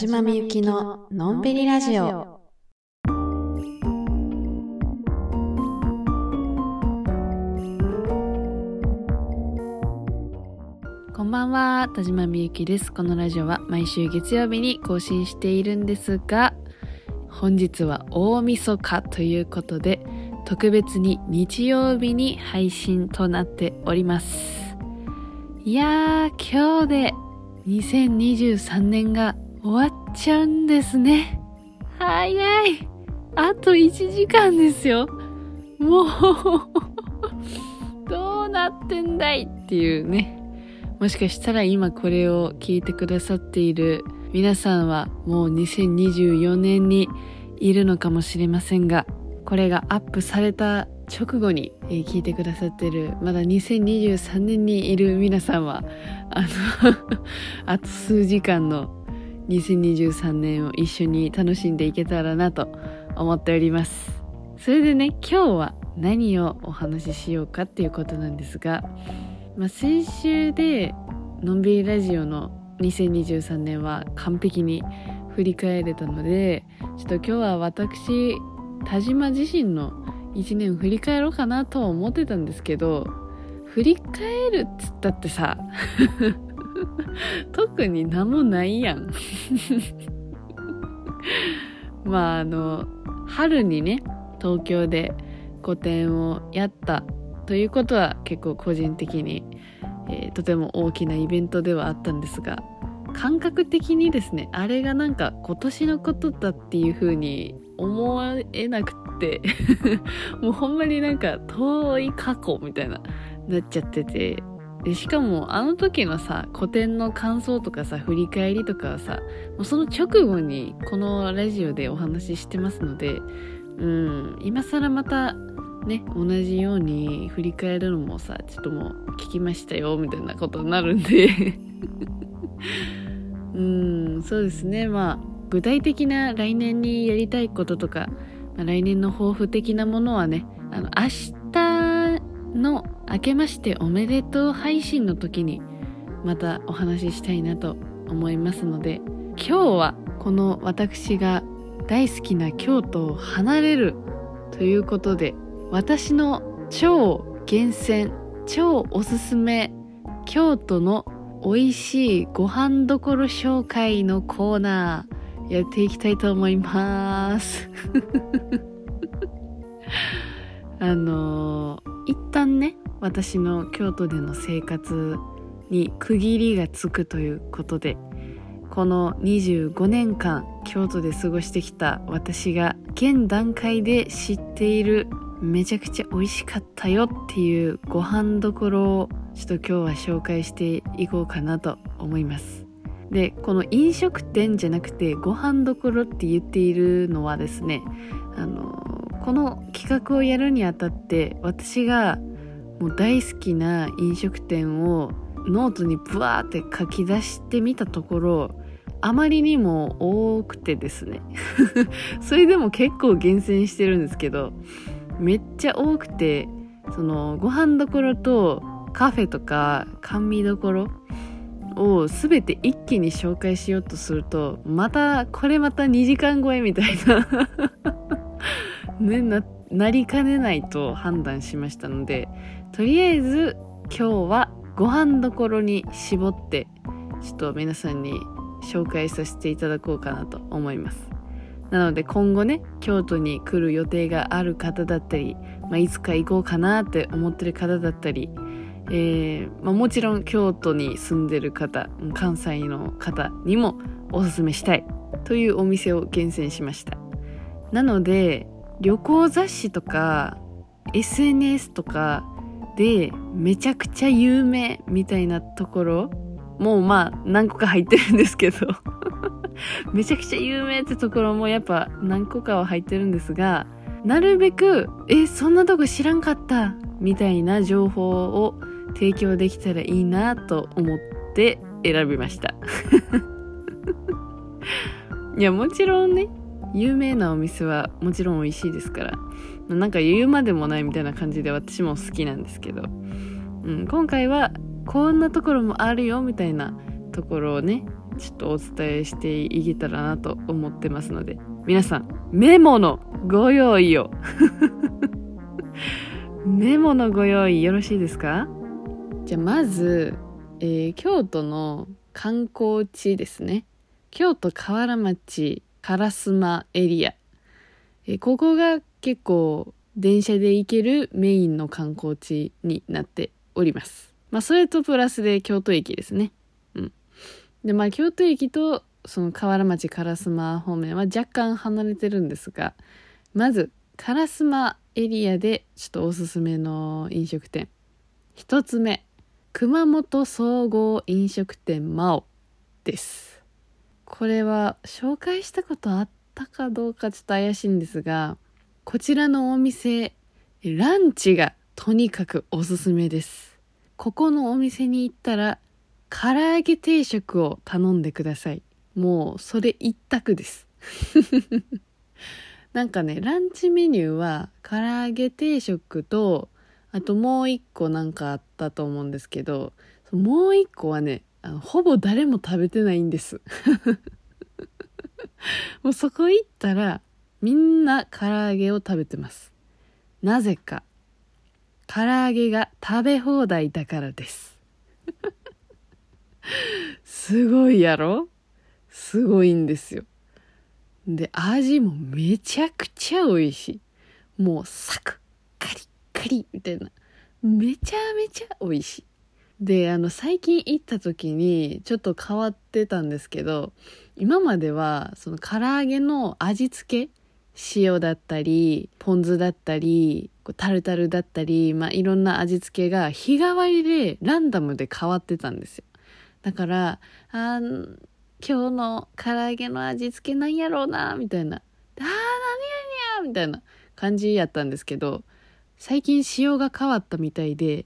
島みゆきののんびりラジオ。こんばんは、田島みゆきです。このラジオは毎週月曜日に更新しているんですが、本日は大晦日ということで、特別に日曜日に配信となっております。いやー、今日で2023年が終わっちゃうんですね。早い。あと1時間ですよ。もう どうなってんだいっていうね。もしかしたら今これを聞いてくださっている皆さんはもう2024年にいるのかもしれませんが、これがアップされた直後に聞いてくださってるまだ2023年にいる皆さんはあの あと数時間の2023年を一緒に楽しんでいけたらなと思っております。それでね今日は何をお話ししようかっていうことなんですが、まあ、先週でのんびりラジオの2023年は完璧に振り返れたのでちょっと今日は私田島自身の1年を振り返ろうかなとは思ってたんですけど振り返るっつったってさ 特に何もないやん。まああの春にね東京で個展をやったということは結構個人的に、えー、とても大きなイベントではあったんですが感覚的にですねあれがなんか今年のことだっていう風に思えなくて もうほんまになんか遠い過去みたいななっちゃっててでしかもあの時のさ古典の感想とかさ振り返りとかはさもうその直後にこのラジオでお話ししてますのでうん今更またね同じように振り返るのもさちょっともう聞きましたよみたいなことになるんで。うんそうですね。まあ具体的な来年にやりたいこととか、まあ、来年の抱負的なものはねあの明日の明けましておめでとう配信の時にまたお話ししたいなと思いますので今日はこの私が大好きな京都を離れるということで私の超厳選超おすすめ京都の美味しいご飯どころ紹介のコーナーやっていきたいと思います。あの一旦ね私の京都での生活に区切りがつくということでこの25年間京都で過ごしてきた私が現段階で知っているめちゃくちゃ美味しかったよっていうご飯どころをちょっと今日は紹介していこうかなと思います。でこの飲食店じゃなくてご飯どころって言っているのはですねあのこの企画をやるにあたって私がもう大好きな飲食店をノートにブワーって書き出してみたところあまりにも多くてですね。それでも結構厳選してるんですけどめっちゃ多くてそのご飯どころとカフェとか甘味どころを全て一気に紹介しようとするとまたこれまた2時間超えみたいな。ねななりかねないと判断しましたのでとりあえず今日はご飯どころに絞ってちょっと皆さんに紹介させていただこうかなと思います。なので今後ね京都に来る予定がある方だったり、まあ、いつか行こうかなって思ってる方だったり、えーまあ、もちろん京都に住んでる方関西の方にもおすすめしたいというお店を厳選しました。なので旅行雑誌とか SNS とかでめちゃくちゃ有名みたいなところもうまあ何個か入ってるんですけど。めちゃくちゃ有名ってところもやっぱ何個かは入ってるんですがなるべくえそんなとこ知らんかったみたいな情報を提供できたらいいなと思って選びました。いやもちろんね有名なお店はもちろん美味しいですから。なんか言うまでもないみたいな感じで私も好きなんですけど、うん、今回はこんなところもあるよみたいなところをねちょっとお伝えしていけたらなと思ってますので。皆さんメモのご用意を。メモのご用意よろしいですか？じゃあまず、えー、京都の観光地ですね。京都河原町烏丸エリア、え、ここが結構電車で行けるメインの観光地になっております。まあそれとプラスで京都駅ですね。うん。でまあ京都駅とその河原町烏丸方面は若干離れてるんですがまず烏丸エリアでちょっとおすすめの飲食店。一つ目熊本総合飲食店マオです。これは紹介したことあったかどうかちょっと怪しいんですがこちらのお店ランチがとにかくおすすめです。ここのお店に行ったら唐揚げ定食を頼んでください。もうそれ一択です。なんかねランチメニューは唐揚げ定食とあともう一個なんかあったと思うんですけどもう一個はねあのほぼ誰も食べてないんです。もうそこ行ったらみんな唐揚げを食べてます。なぜか。唐揚げが食べ放題だからです。すごいやろ？すごいんですよ。で味もめちゃくちゃ美味しい。もうサクッカリッカリみたいな。めちゃめちゃ美味しい。であの最近行った時にちょっと変わってたんですけど今まではその唐揚げの味付け塩だったりポン酢だったりタルタルだったり、まあ、いろんな味付けが日替わりでランダムで変わってたんですよ。だからあ今日の唐揚げの味付けなんやろうなみたいな。あー何やにゃみたいな感じやったんですけど最近仕様が変わったみたいで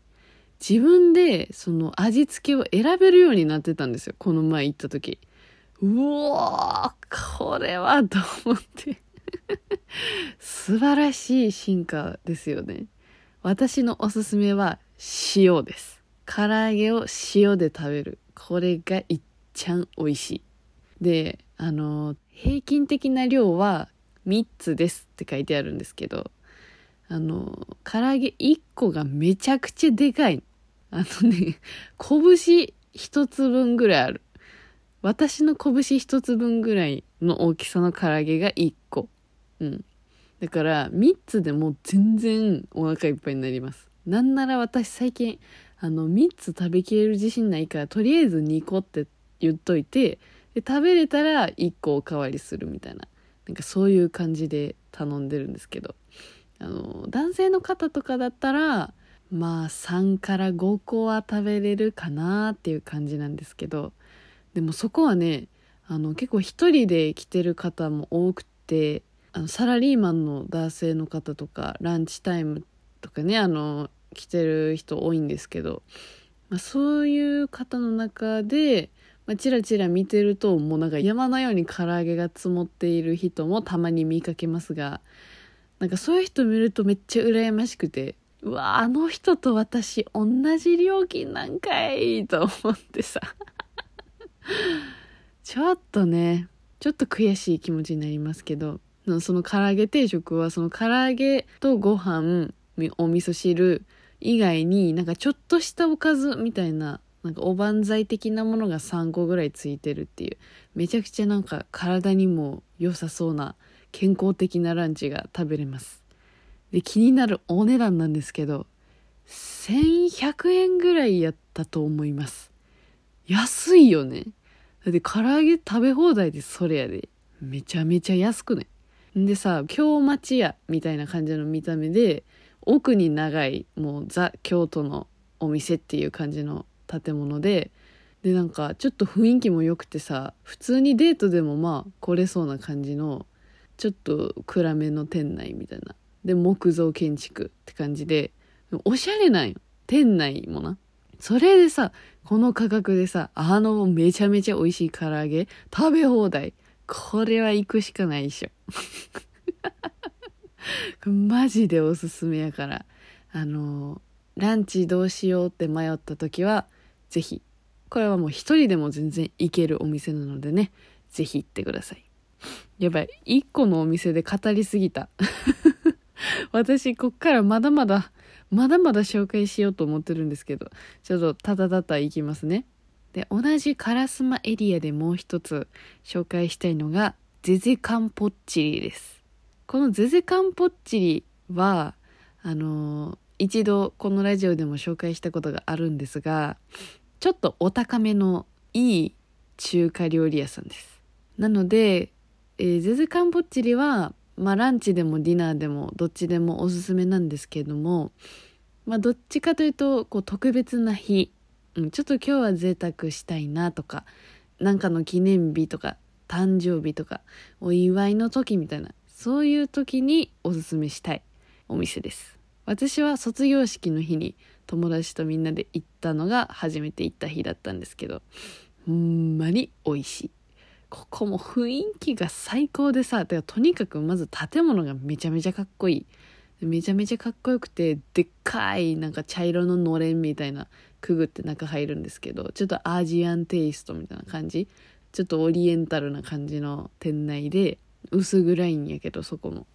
自分でその味付けを選べるようになってたんですよ。この前行った時。うおーこれはと思って。素晴らしい進化ですよね。私のおすすめは塩です。唐揚げを塩で食べる。これがいっちゃん美味しい。であの平均的な量は3つですって書いてあるんですけどあの唐揚げ1個がめちゃくちゃでかい。あのね拳1つ分ぐらいある。私の拳1つ分ぐらいの大きさの唐揚げが1個。うん。だから3つでも全然お腹いっぱいになります。なんなら私最近あの3つ食べきれる自信ないからとりあえず2個って言っといてで食べれたら1個おかわりするみたいな。なんかそういう感じで頼んでるんですけど。あの男性の方とかだったらまあ3から5個は食べれるかなっていう感じなんですけどでもそこはねあの結構一人で来てる方も多くてあのサラリーマンの男性の方とかランチタイムとかねあの来てる人多いんですけど、まあ、そういう方の中で、まあ、チラチラ見てるともうなんか山のように唐揚げが積もっている人もたまに見かけますがなんかそういう人見るとめっちゃ羨ましくてうわあの人と私同じ料金なんかいと思ってさ。ちょっとねちょっと悔しい気持ちになりますけどその唐揚げ定食はその唐揚げとご飯お味噌汁以外になんかちょっとしたおかずみたいななんかおばんざい的なものが3個ぐらいついてるっていうめちゃくちゃなんか体にも良さそうな健康的なランチが食べれます。で気になるお値段なんですけど1100円ぐらいやったと思います。安いよね。だって唐揚げ食べ放題でそれやで。めちゃめちゃ安くねでさ京町屋みたいな感じの見た目で奥に長いもうザ京都のお店っていう感じの建物ででなんかちょっと雰囲気も良くてさ普通にデートでもまあ来れそうな感じのちょっと暗めの店内みたいなで木造建築って感じでおしゃれなんよ。店内もな。それでさこの価格でさあのめちゃめちゃ美味しい唐揚げ食べ放題。これは行くしかないでしょ。マジでおすすめやから。あのランチどうしようって迷った時は是非これはもう一人でも全然行けるお店なのでね、ぜひ行ってください。やばい、一個のお店で語りすぎた。私、こっからまだまだ、まだまだ紹介しようと思ってるんですけど、ちょっとただただ行きますね。で、同じ烏丸エリアでもう一つ紹介したいのが、ゼゼカンポッチリです。このゼゼカンポッチリは、あのー、一度このラジオでも紹介したことがあるんですが、ちょっとお高めのいい中華料理屋さんです。なので、えー、ゼゼカンポッチリは、まあランチでもディナーでもどっちでもおすすめなんですけれども、まあどっちかというと、こう特別な日、うん、ちょっと今日は贅沢したいなとか、なんかの記念日とか、誕生日とか、お祝いの時みたいな、そういう時におすすめしたいお店です。私は卒業式の日に友達とみんなで行ったのが初めて行った日だったんですけど、ほんまに美味しい。ここも雰囲気が最高でさ、てかとにかくまず建物がめちゃめちゃかっこいい。めちゃめちゃかっこよくて、でっかいなんか茶色ののれんみたいなくぐって中入るんですけど、ちょっとアジアンテイストみたいな感じ。ちょっとオリエンタルな感じの店内で、薄暗いんやけど、そこも。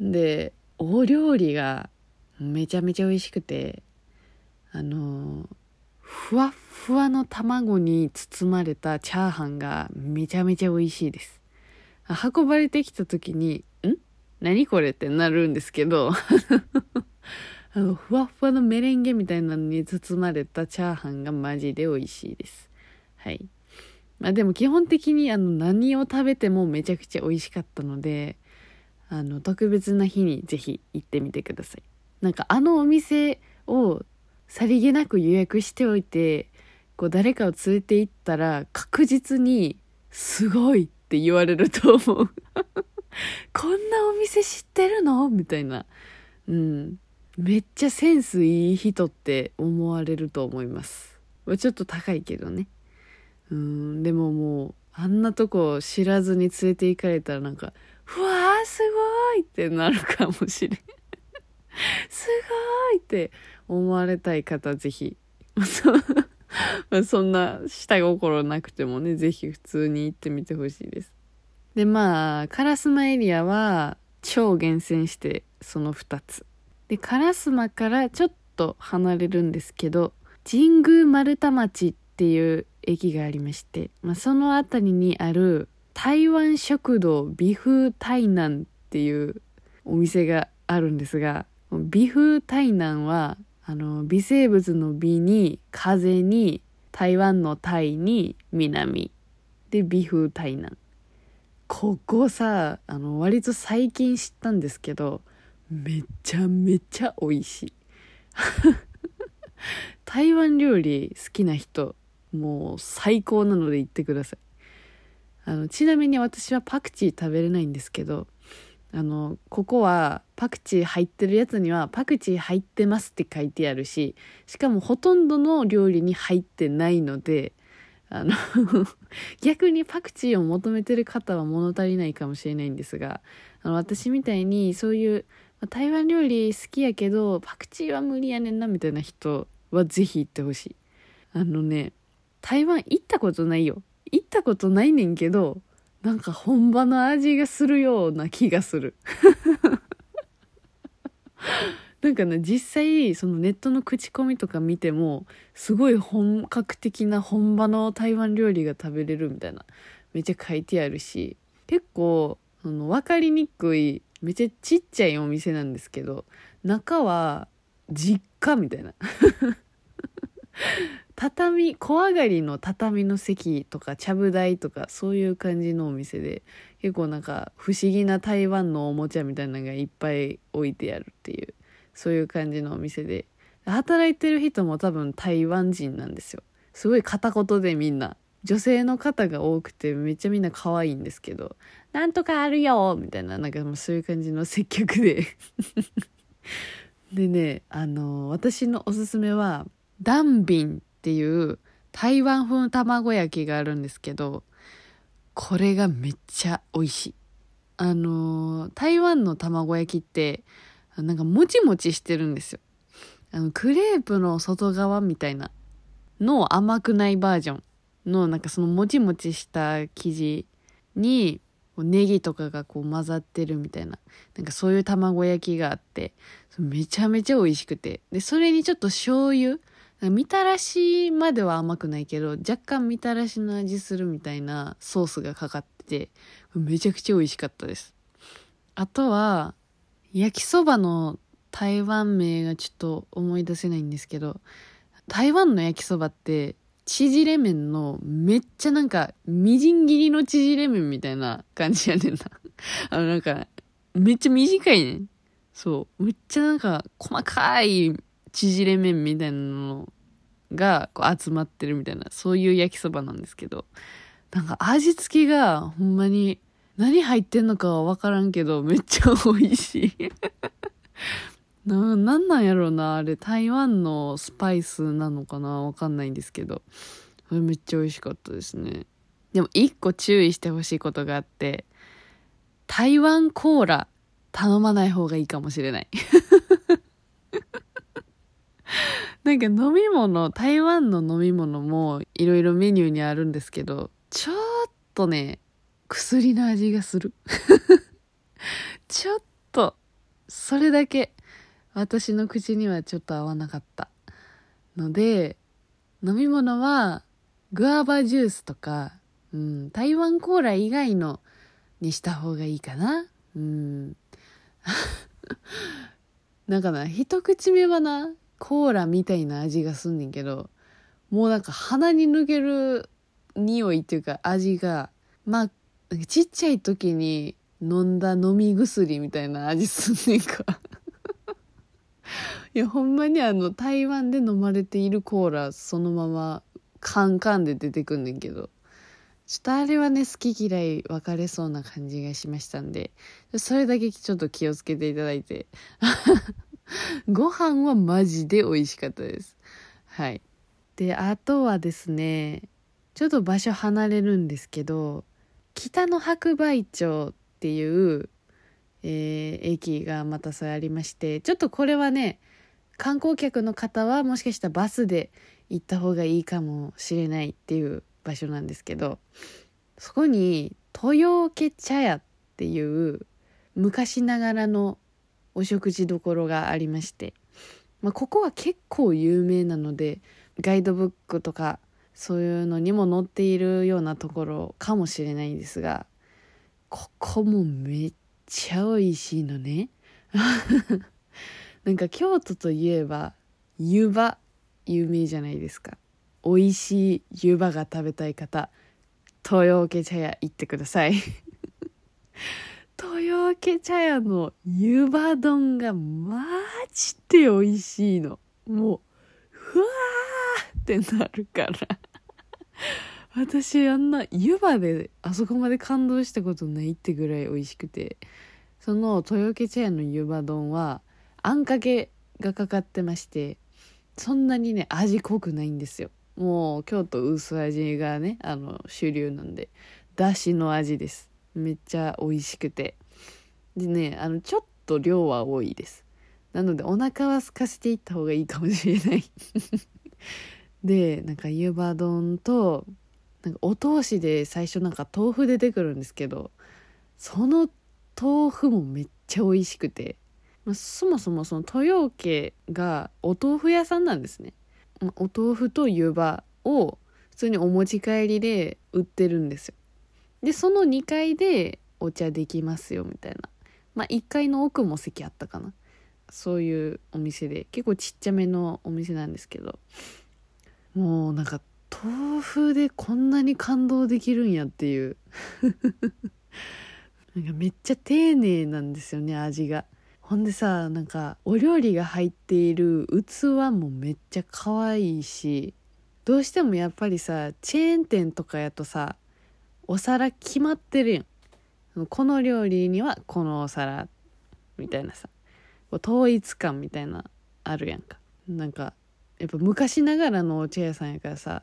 で、お料理がめちゃめちゃ美味しくて、あのふわふわの卵に包まれたチャーハンがめちゃめちゃ美味しいです。運ばれてきた時に、ん？何これってなるんですけど あの、ふわふわのメレンゲみたいなのに包まれたチャーハンがマジで美味しいです。はい。まあでも基本的にあの何を食べてもめちゃくちゃ美味しかったので、あの、特別な日にぜひ行ってみてください。なんかあのお店をさりげなく予約しておいて、こう誰かを連れて行ったら確実にすごいって言われると思う こんなお店知ってるの？みたいな。うん。めっちゃセンスいい人って思われると思います。ちょっと高いけどね。うん、でももう、あんなとこ知らずに連れて行かれたらなんか、うわーすごいってなるかもしれん。すごいって思われたい方ぜひ。そんな下心なくてもねぜひ普通に行ってみてほしいです。でまあ烏丸エリアは超厳選してその2つ。で烏丸からちょっと離れるんですけど神宮丸太町っていう駅がありまして、まあ、その辺りにある台湾食堂美風台南っていうお店があるんですが美風台南はあの微生物の美に風に台湾のタイに南。で美風台南。ここさあの割と最近知ったんですけどめちゃめちゃ美味しい。台湾料理好きな人もう最高なので行ってください。あのちなみに私はパクチー食べれないんですけどあのここはパクチー入ってるやつにはパクチー入ってますって書いてあるししかもほとんどの料理に入ってないのであの 逆にパクチーを求めてる方は物足りないかもしれないんですがあの私みたいにそういう台湾料理好きやけどパクチーは無理やねんなみたいな人はぜひ行ってほしい。あのね台湾行ったことないよ。行ったことないねんけどなんか本場の味がするような気がする。なんかね実際そのネットの口コミとか見てもすごい本格的な本場の台湾料理が食べれるみたいなめっちゃ書いてあるし結構その分かりにくいめっちゃちっちゃいお店なんですけど中は実家みたいな。畳小上がりの畳の席とかちゃぶ台とかそういう感じのお店で結構なんか不思議な台湾のおもちゃみたいなのがいっぱい置いてあるっていうそういう感じのお店で。働いてる人も多分台湾人なんですよ。すごい片言でみんな女性の方が多くてめっちゃみんな可愛いんですけどなんとかあるよみたいななんかもうそういう感じの接客で。でねあの私のおすすめはダンビン。ていう台湾風卵焼きがあるんですけど、これがめっちゃ美味しい。あのー、台湾の卵焼きって、なんかもちもちしてるんですよ。あの、クレープの外側みたいな。の甘くないバージョンのなんかそのもちもちした生地にネギとかがこう混ざってるみたいななんかそういう卵焼きがあってめちゃめちゃ美味しくてでそれにちょっと醤油みたらしまでは甘くないけど若干みたらしの味するみたいなソースがかかっててめちゃくちゃ美味しかったです。あとは焼きそばの台湾名がちょっと思い出せないんですけど台湾の焼きそばって縮れ麺のめっちゃなんかみじん切りの縮れ麺みたいな感じやねんな。あのなんかめっちゃ短いねん。そうめっちゃなんか細かい縮れ麺みたいなのがこう集まってるみたいなそういう焼きそばなんですけどなんか味付けがほんまに何入ってんのかはわからんけどめっちゃ美味しい な、なんなんやろうな、あれ、台湾のスパイスなのかなわかんないんですけど。めっちゃ美味しかったですね。でも一個注意してほしいことがあって、台湾コーラ頼まない方がいいかもしれない。なんか飲み物、台湾の飲み物もいろいろメニューにあるんですけど、ちょっとね、薬の味がする。ちょっと、それだけ。私の口にはちょっと合わなかったので飲み物はグアバジュースとか、うん、台湾コーラ以外のにした方がいいかなうん なんかな一口目はなコーラみたいな味がすんねんけどもうなんか鼻に抜ける匂いっていうか味がまあちっちゃい時に飲んだ飲み薬みたいな味すんねんか。いやほんまにあの台湾で飲まれているコーラそのままカンカンで出てくんねんけどちょっとあれはね好き嫌い分かれそうな感じがしましたんでそれだけちょっと気をつけていただいて。ご飯はマジで美味しかったです。はい。であとはですねちょっと場所離れるんですけど北の白梅町っていうえー、駅がまたそれありましてちょっとこれはね観光客の方はもしかしたらバスで行った方がいいかもしれないっていう場所なんですけどそこに豊家茶屋っていう昔ながらのお食事どころがありまして、まあ、ここは結構有名なのでガイドブックとかそういうのにも載っているようなところかもしれないんですがここもめっちゃ美味しいのね。なんか京都といえば湯葉有名じゃないですか。美味しい湯葉が食べたい方豊家茶屋行ってください。豊家茶屋の湯葉丼がマジで美味しいの。もうふわーってなるから。私あんな湯葉であそこまで感動したことないってぐらい美味しくて。その豊家茶屋の湯葉丼はあんかけがかかってましてそんなにね味濃くないんですよ。もう京都薄味がねあの主流なんでだしの味です。めっちゃ美味しくて。でねあのちょっと量は多いです。なのでお腹は空かせていった方がいいかもしれない。でなんか湯葉丼となんかお通しで最初なんか豆腐出てくるんですけどその豆腐もめっちゃ美味しくて、まあ、そもそもその豊家がお豆腐屋さんなんですね、まあ、お豆腐と湯葉を普通にお持ち帰りで売ってるんですよ。でその2階でお茶できますよみたいな。まあ1階の奥も席あったかな。そういうお店で。結構ちっちゃめのお店なんですけど。もうなんか豆腐でこんなに感動できるんやっていう。なんかめっちゃ丁寧なんですよね味が。ほんでさなんかお料理が入っている器もめっちゃ可愛いしどうしてもやっぱりさチェーン店とかやとさお皿決まってるやん。この料理にはこのお皿みたいなさ。統一感みたいなあるやんか。なんかやっぱ昔ながらのお茶屋さんやからさ。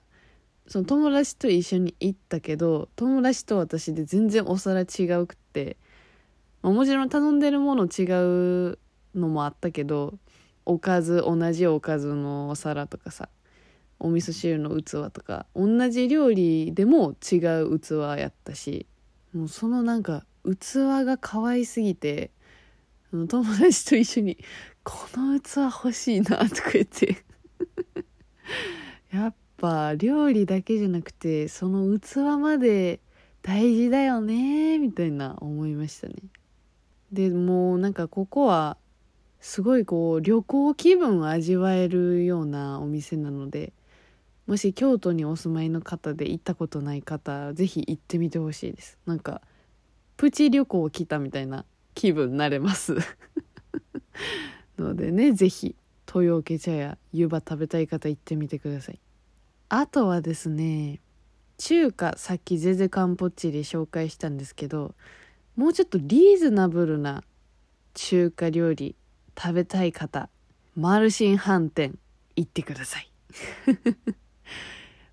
その友達と一緒に行ったけど友達と私で全然お皿違うくって。もちろん頼んでるもの違うのもあったけどおかず同じおかずのお皿とかさ。お味噌汁の器とか同じ料理でも違う器やったしもうそのなんか器が可愛すぎて友達と一緒に「この器欲しいな」とか言って。やっぱ料理だけじゃなくてその器まで大事だよねみたいな思いましたね。でもうなんかここはすごいこう旅行気分を味わえるようなお店なのでもし京都にお住まいの方で行ったことない方是非行ってみてほしいです。なんかプチ旅行来たみたいな気分になれます。のでね是非豊受茶屋湯葉食べたい方行ってみてください。あとはですね中華さっきゼゼカンポッチで紹介したんですけどもうちょっとリーズナブルな中華料理食べたい方マルシン飯店行ってください。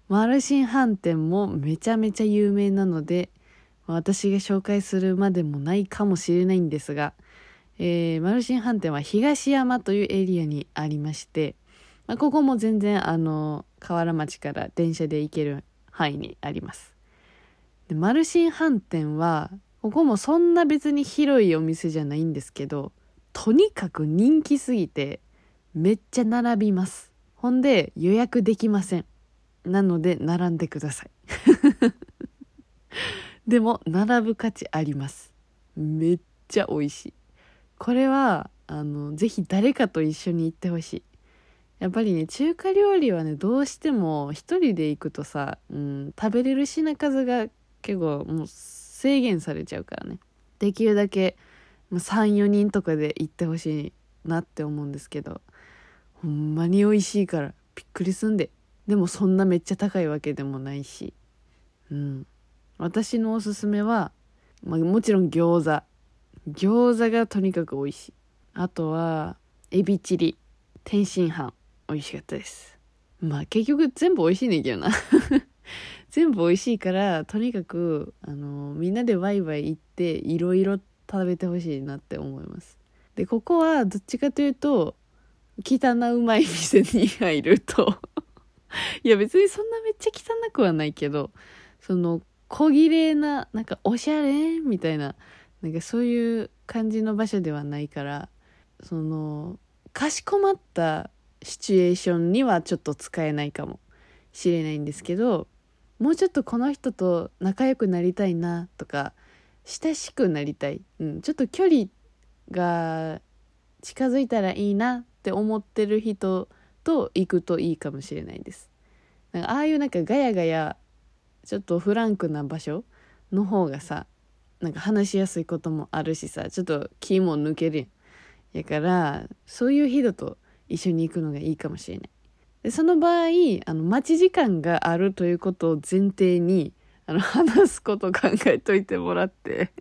マルシン飯店もめちゃめちゃ有名なので私が紹介するまでもないかもしれないんですが、えー、マルシン飯店は東山というエリアにありまして、まあ、ここも全然あの河原町から電車で行ける範囲にあります。でマルシン飯店はここもそんな別に広いお店じゃないんですけどとにかく人気すぎてめっちゃ並びます。ほんで予約できません。なので並んでください。でも並ぶ価値あります。めっちゃ美味しい。これはあのぜひ誰かと一緒に行ってほしい。やっぱりね中華料理はねどうしても一人で行くとさ、うん、食べれる品数が結構もう制限されちゃうからね。できるだけ34人とかで行ってほしいなって思うんですけどほんまに美味しいからびっくりすんで。でもそんなめっちゃ高いわけでもないし。うん。私のおすすめは、まあ、もちろん餃子。餃子がとにかく美味しい。あとはエビチリ。天津飯。美味しかったです。まあ結局全部美味しいねんけどな。全部美味しいからとにかくあのみんなでワイワイ行っていろいろ食べてほしいなって思います。でここはどっちかというと汚うまい店に入ると。いや別にそんなめっちゃ汚くはないけどその小綺麗ななんかおしゃれ？みたいななんかそういう感じの場所ではないからそのかしこまったシチュエーションにはちょっと使えないかもしれないんですけどもうちょっとこの人と仲良くなりたいなとか親しくなりたい、うん、ちょっと距離が近づいたらいいなって思ってる人と行くといいかもしれないです。なんかああいうなんかガヤガヤちょっとフランクな場所の方がさなんか話しやすいこともあるしさちょっと気も抜けるやん。やからそういう人と一緒に行くのがいいかもしれない。でその場合あの待ち時間があるということを前提にあの、話すこと考えといてもらって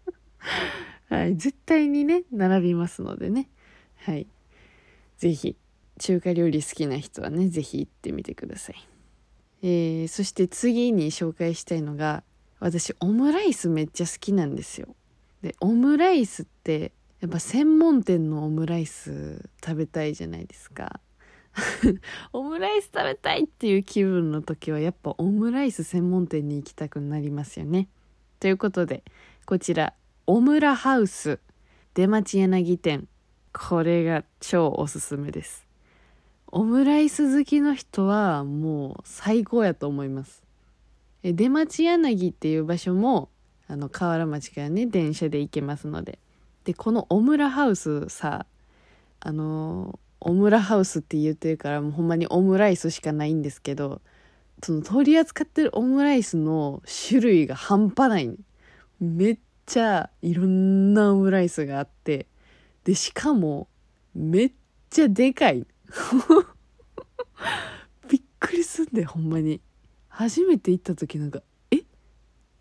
はい、絶対にね、並びますのでね。はい。ぜひ、中華料理好きな人はね、ぜひ行ってみてください。えー、そして次に紹介したいのが、私、オムライスめっちゃ好きなんですよ。で、オムライスって、やっぱ専門店のオムライス食べたいじゃないですか。オムライス食べたいっていう気分の時はやっぱオムライス専門店に行きたくなりますよね。ということでこちらオムラハウス出町柳店これが超おすすめです。オムライス好きの人はもう最高やと思います。え出町柳っていう場所もあの河原町からね電車で行けますので。でこのオムラハウスさあのオムラハウスって言ってるからもうほんまにオムライスしかないんですけどその取り扱ってるオムライスの種類が半端ない、ね、めっちゃいろんなオムライスがあって。でしかもめっちゃでかい。びっくりすんでほんまに。初めて行った時なんかえ？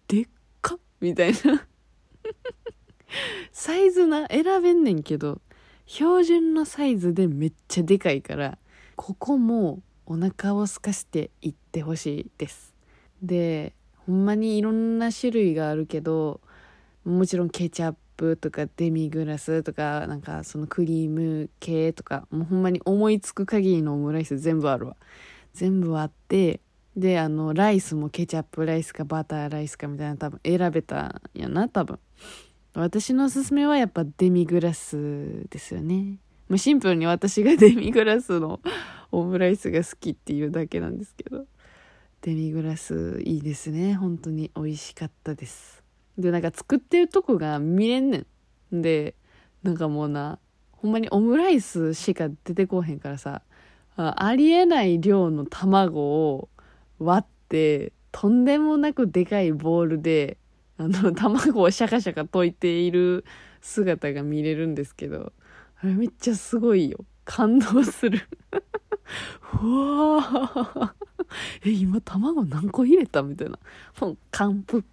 でっか？みたいな。サイズな選べんねんけど標準のサイズでめっちゃでかいからここもお腹を空かせていってほしいです。でほんまにいろんな種類があるけどもちろんケチャッププとかデミグラスとかなんかそのクリーム系とかもうほんまに思いつく限りのオムライス全部あるわ。全部あってであのライスもケチャップライスかバターライスかみたいな多分選べたんやな多分。私のおすすめはやっぱデミグラスですよね。もうシンプルに私がデミグラスのオムライスが好きっていうだけなんですけど。デミグラスいいですね。本当に美味しかったです。でなんか作ってるとこが見れんねん。でなんかもうなほんまにオムライスしか出てこへんからさありえない量の卵を割ってとんでもなくでかいボールであの卵をシャカシャカ溶いている姿が見れるんですけどあれめっちゃすごいよ。感動する。うわえ今卵何個入れたみたいな。もうカンプ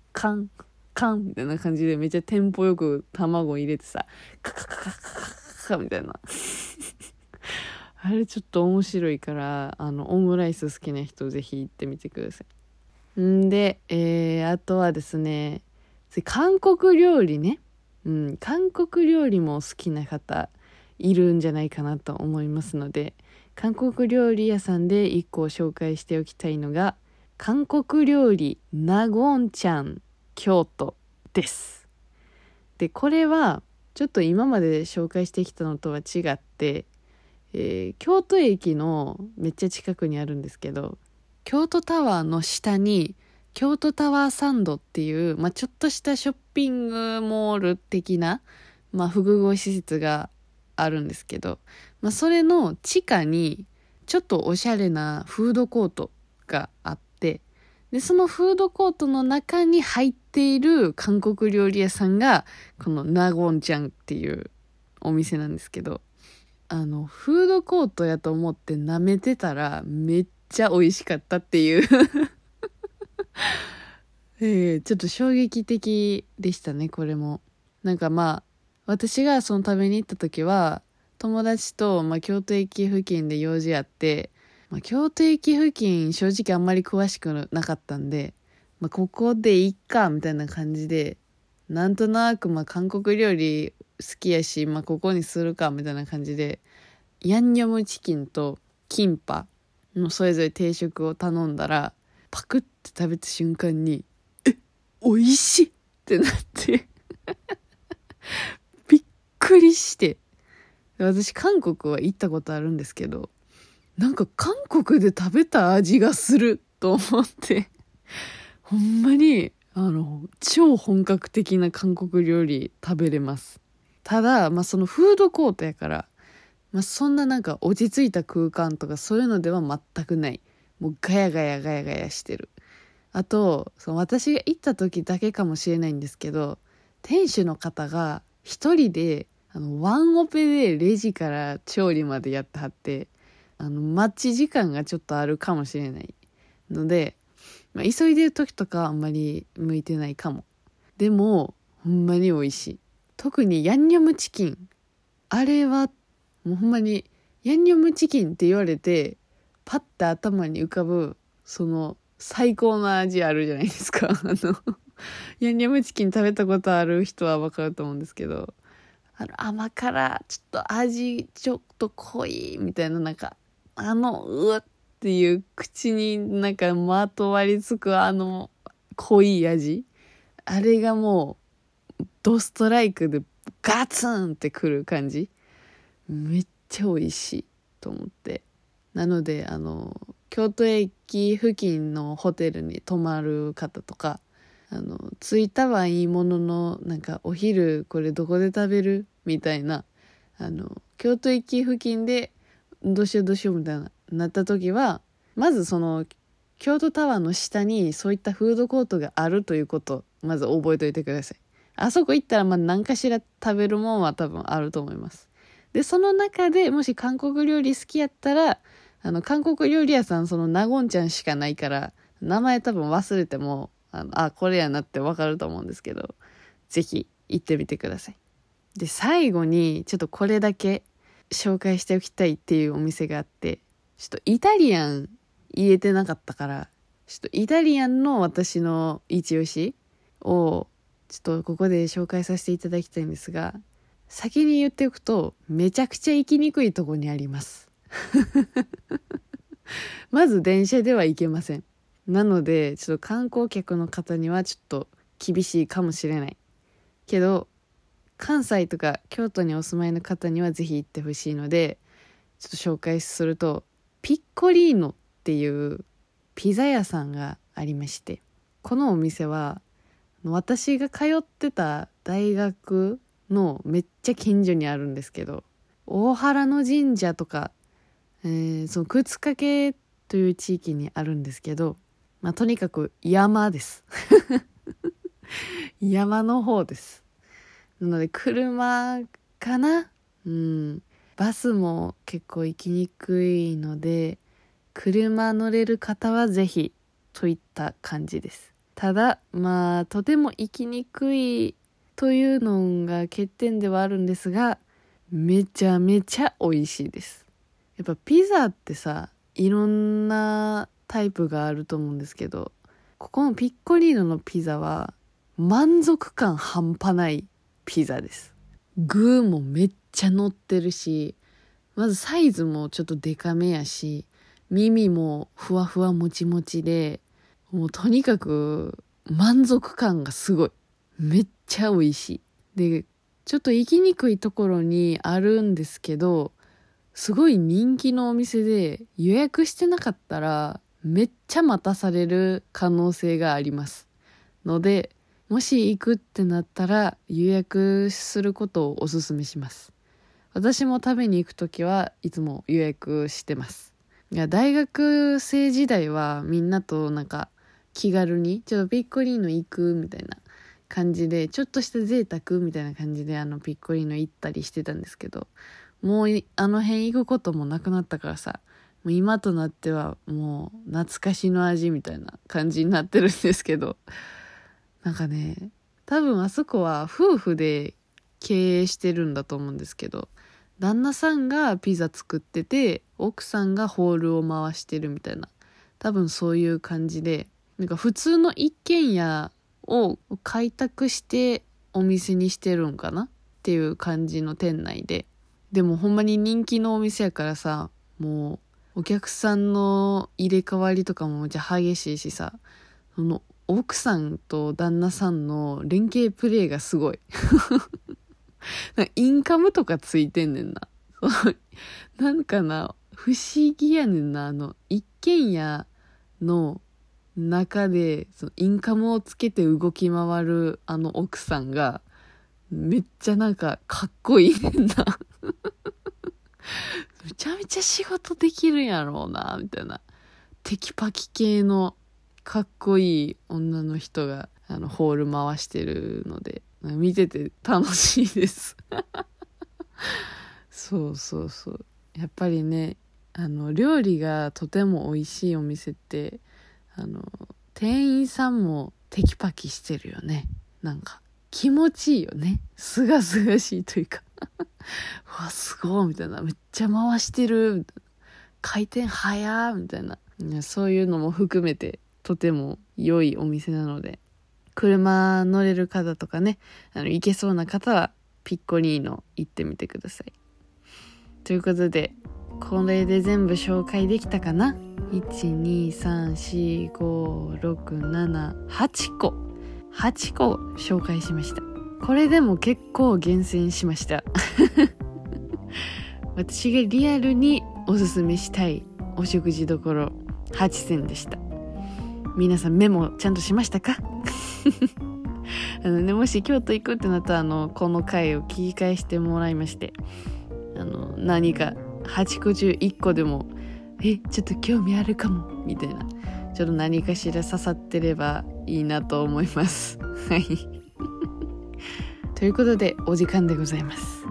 カンみたいな感じでめっちゃテンポよく卵入れてさカカカカカカカみたいなあれちょっと面白いからあのオムライス好きな人ぜひ行ってみてくださいんで、えー、あとはですね韓国料理ねうん韓国料理も好きな方いるんじゃないかなと思いますので韓国料理屋さんで1個紹介しておきたいのが韓国料理ナゴンちゃん京都です。でこれはちょっと今まで紹介してきたのとは違ってえー、京都駅のめっちゃ近くにあるんですけど京都タワーの下に京都タワーサンドっていう、まあ、ちょっとしたショッピングモール的な、まあ、複合施設があるんですけど、まあ、それの地下にちょっとおしゃれなフードコートがあってでそのフードコートの中に入っている韓国料理屋さんがこのナゴンちゃんっていうお店なんですけどあの、フードコートやと思って舐めてたら、めっちゃ美味しかったっていう えー、ちょっと衝撃的でしたね、これも。なんかまあ、私がその食べに行った時は、友達と、まあ、京都駅付近で用事あって、まあ、京都駅付近正直あんまり詳しくなかったんで、まあ、ここでいっか、みたいな感じで、なんとなく、まあ、韓国料理好きやし、まあ、ここにするかみたいな感じでヤンニョムチキンとキンパのそれぞれ定食を頼んだらパクって食べた瞬間に「え美味しい!」ってなって びっくりして私韓国は行ったことあるんですけどなんか韓国で食べた味がすると思って ほんまにあの超本格的な韓国料理食べれますただ、まあ、そのフードコートやから、まあ、そんななんか落ち着いた空間とかそういうのでは全くない。もうガヤガヤガヤガヤしてる。あと、その私が行った時だけかもしれないんですけど、店主の方が一人で、あの、ワンオペでレジから調理までやってはって、あの、待ち時間がちょっとあるかもしれないので、まあ、急いでる時とかあんまり向いてないかも。でも、ほんまに美味しい。特にヤンニョムチキンあれはもうほんまにヤンニョムチキンって言われてパッて頭に浮かぶその最高の味あるじゃないですか あのヤンニョムチキン食べたことある人はわかると思うんですけどあの甘辛ちょっと味ちょっと濃いみたいななんかあのうわっていう口になんかまとわりつくあの濃い味。あれがもうドストライクでガツンってくる感じ。めっちゃ美味しいと思って。なのであの京都駅付近のホテルに泊まる方とかあの着いたはいいもののなんかお昼これどこで食べる？みたいなあの京都駅付近でどうしようどうしようみたいななった時はまずその京都タワーの下にそういったフードコートがあるということまず覚えておいてくださいあそこ行ったらまあ何かしら食べるもんは多分あると思います。で、その中でもし韓国料理好きやったら、あの、韓国料理屋さんそのナゴンちゃんしかないから、名前多分忘れても、あの、あ、これやなってわかると思うんですけど、ぜひ行ってみてください。で、最後にちょっとこれだけ紹介しておきたいっていうお店があって、ちょっとイタリアン言えてなかったから、ちょっとイタリアンの私の一押しをちょっとここで紹介させていただきたいんですが、先に言っておくと、めちゃくちゃ行きにくいとこにあります。まず電車では行けませんなのでちょっと観光客の方にはちょっと厳しいかもしれないけど関西とか京都にお住まいの方には是非行ってほしいのでちょっと紹介するとピッコリーノっていうピザ屋さんがありましてこのお店は私が通ってた大学のめっちゃ近所にあるんですけど大原の神社とか、えー、その靴掛けという地域にあるんですけど、まあ、とにかく山です。山の方です。なので車かな？うん。バスも結構行きにくいので車乗れる方はぜひといった感じです。ただまあとても行きにくいというのが欠点ではあるんですがめちゃめちゃ美味しいです。やっぱピザってさいろんなタイプがあると思うんですけどここのピッコリーノのピザは満足感半端ないピザです。具もめっちゃ乗ってるしまずサイズもちょっとデカめやし耳もふわふわもちもちでもうとにかく満足感がすごい。めっちゃ美味しい。でちょっと行きにくいところにあるんですけどすごい人気のお店で予約してなかったらめっちゃ待たされる可能性があります。のでもし行くってなったら予約することをおすすめします。私も食べに行く時はいつも予約してます。いや大学生時代はみんなとなんか気軽にちょっとピッコリーノ行くみたいな感じでちょっとした贅沢みたいな感じであのピッコリーノ行ったりしてたんですけどもうあの辺行くこともなくなったからさもう今となってはもう懐かしの味みたいな感じになってるんですけどなんかね多分あそこは夫婦で経営してるんだと思うんですけど旦那さんがピザ作ってて奥さんがホールを回してるみたいな多分そういう感じでなんか普通の一軒家を開拓してお店にしてるんかな？っていう感じの店内で。でもほんまに人気のお店やからさもうお客さんの入れ替わりとかもじゃ激しいしさその奥さんと旦那さんの連携プレーがすごい。インカムとかついてんねんな。なんかな不思議やねんな。あの一軒家の中でそのインカムをつけて動き回るあの奥さんがめっちゃなんかかっこいいねんな。めちゃめちゃ仕事できるやろうなみたいな。テキパキ系のかっこいい女の人があのホール回してるので見てて楽しいです。そうそうそう。やっぱりねあの料理がとても美味しいお店ってあの店員さんもテキパキしてるよね。なんか気持ちいいよね。すがすがしいというか。うわすごいみたいな。めっちゃ回してる。回転早みたいな。そういうのも含めてとても良いお店なので車乗れる方とかねあの行けそうな方はピッコリーノ行ってみてください。ということでこれで全部紹介できたかな ?1,2,3,4,5,6,7,8 個8個紹介しました。これでも結構厳選しました。私がリアルにおすすめしたいお食事どころ8選でした。皆さんメモちゃんとしましたか？あのね、もし京都行くってなったらあのこの回を聞き返してもらいましてあの何か8個中1個でもえちょっと興味あるかもみたいなちょっと何かしら刺さってればいいなと思います。はい。ということでお時間でございます。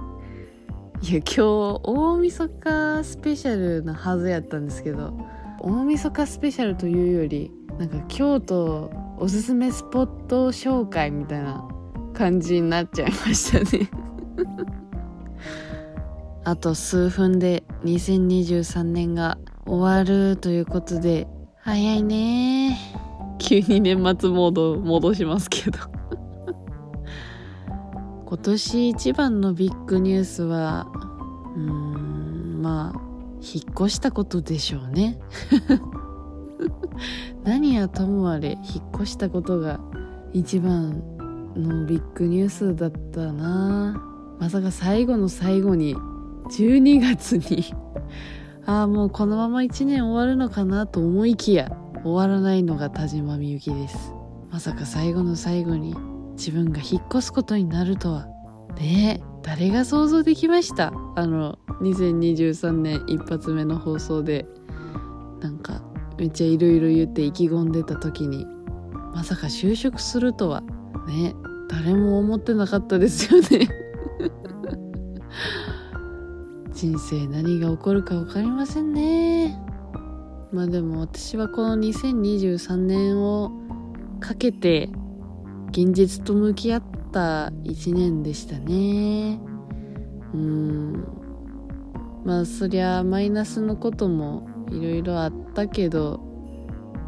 いや今日大晦日スペシャルなはずやったんですけど大晦日スペシャルというよりなんか京都おすすめスポット紹介みたいな感じになっちゃいましたね。あと数分で2023年が終わるということで早いね。急に年末モード戻しますけど。今年一番のビッグニュースはうーんまあ引っ越したことでしょうね。何やともあれ引っ越したことが一番のビッグニュースだったな。まさか最後の最後に12月に。ああもうこのまま1年終わるのかなと思いきや終わらないのが田島みゆきです。まさか最後の最後に自分が引っ越すことになるとは。ねえ誰が想像できました？あの2023年一発目の放送で。なんかめっちゃいろいろ言って意気込んでた時にまさか就職するとは。ね。誰も思ってなかったですよね。人生何が起こるか分かりませんね。まあでも私はこの2023年をかけて現実と向き合った一年でしたね。うん。まあそりゃマイナスのこともいろいろあったけど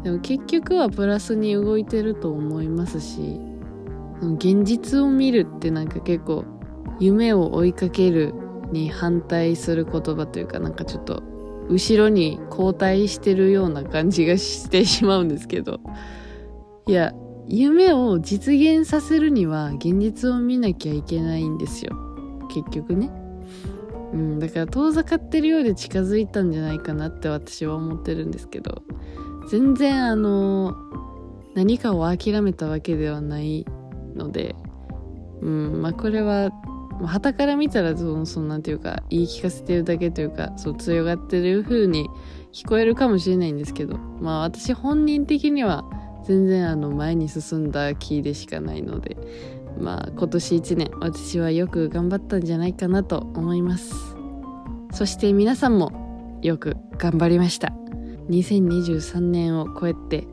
でも結局はプラスに動いてると思いますし現実を見るってなんか結構夢を追いかけるに反対する言葉というかなんかちょっと後ろに後退してるような感じがしてしまうんですけど。いや夢を実現させるには現実を見なきゃいけないんですよ。結局ね。うんだから遠ざかってるようで近づいたんじゃないかなって私は思ってるんですけど全然あの何かを諦めたわけではないのでうんまあこれは旗から見たらそのそのなんていうか言い聞かせてるだけというかそう強がってる風に聞こえるかもしれないんですけどまあ私本人的には全然あの前に進んだ気でしかないのでまあ今年1年私はよく頑張ったんじゃないかなと思います。そして皆さんもよく頑張りました。2023年を超えて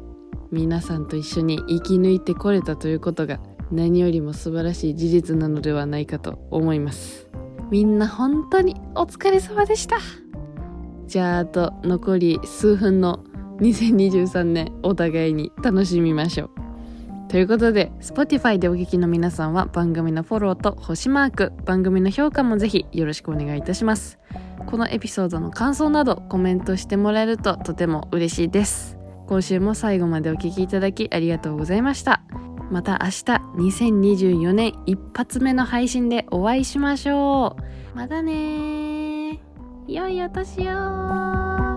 皆さんと一緒に生き抜いてこれたということが何よりも素晴らしい事実なのではないかと思います。みんな本当にお疲れ様でした。じゃああと残り数分の2023年お互いに楽しみましょう。ということで Spotify でお聞きの皆さんは番組のフォローと星マーク番組の評価もぜひよろしくお願いいたします。このエピソードの感想などコメントしてもらえるととても嬉しいです。今週も最後までお聴きいただきありがとうございました。また明日2024年一発目の配信でお会いしましょう。またね良いお年を。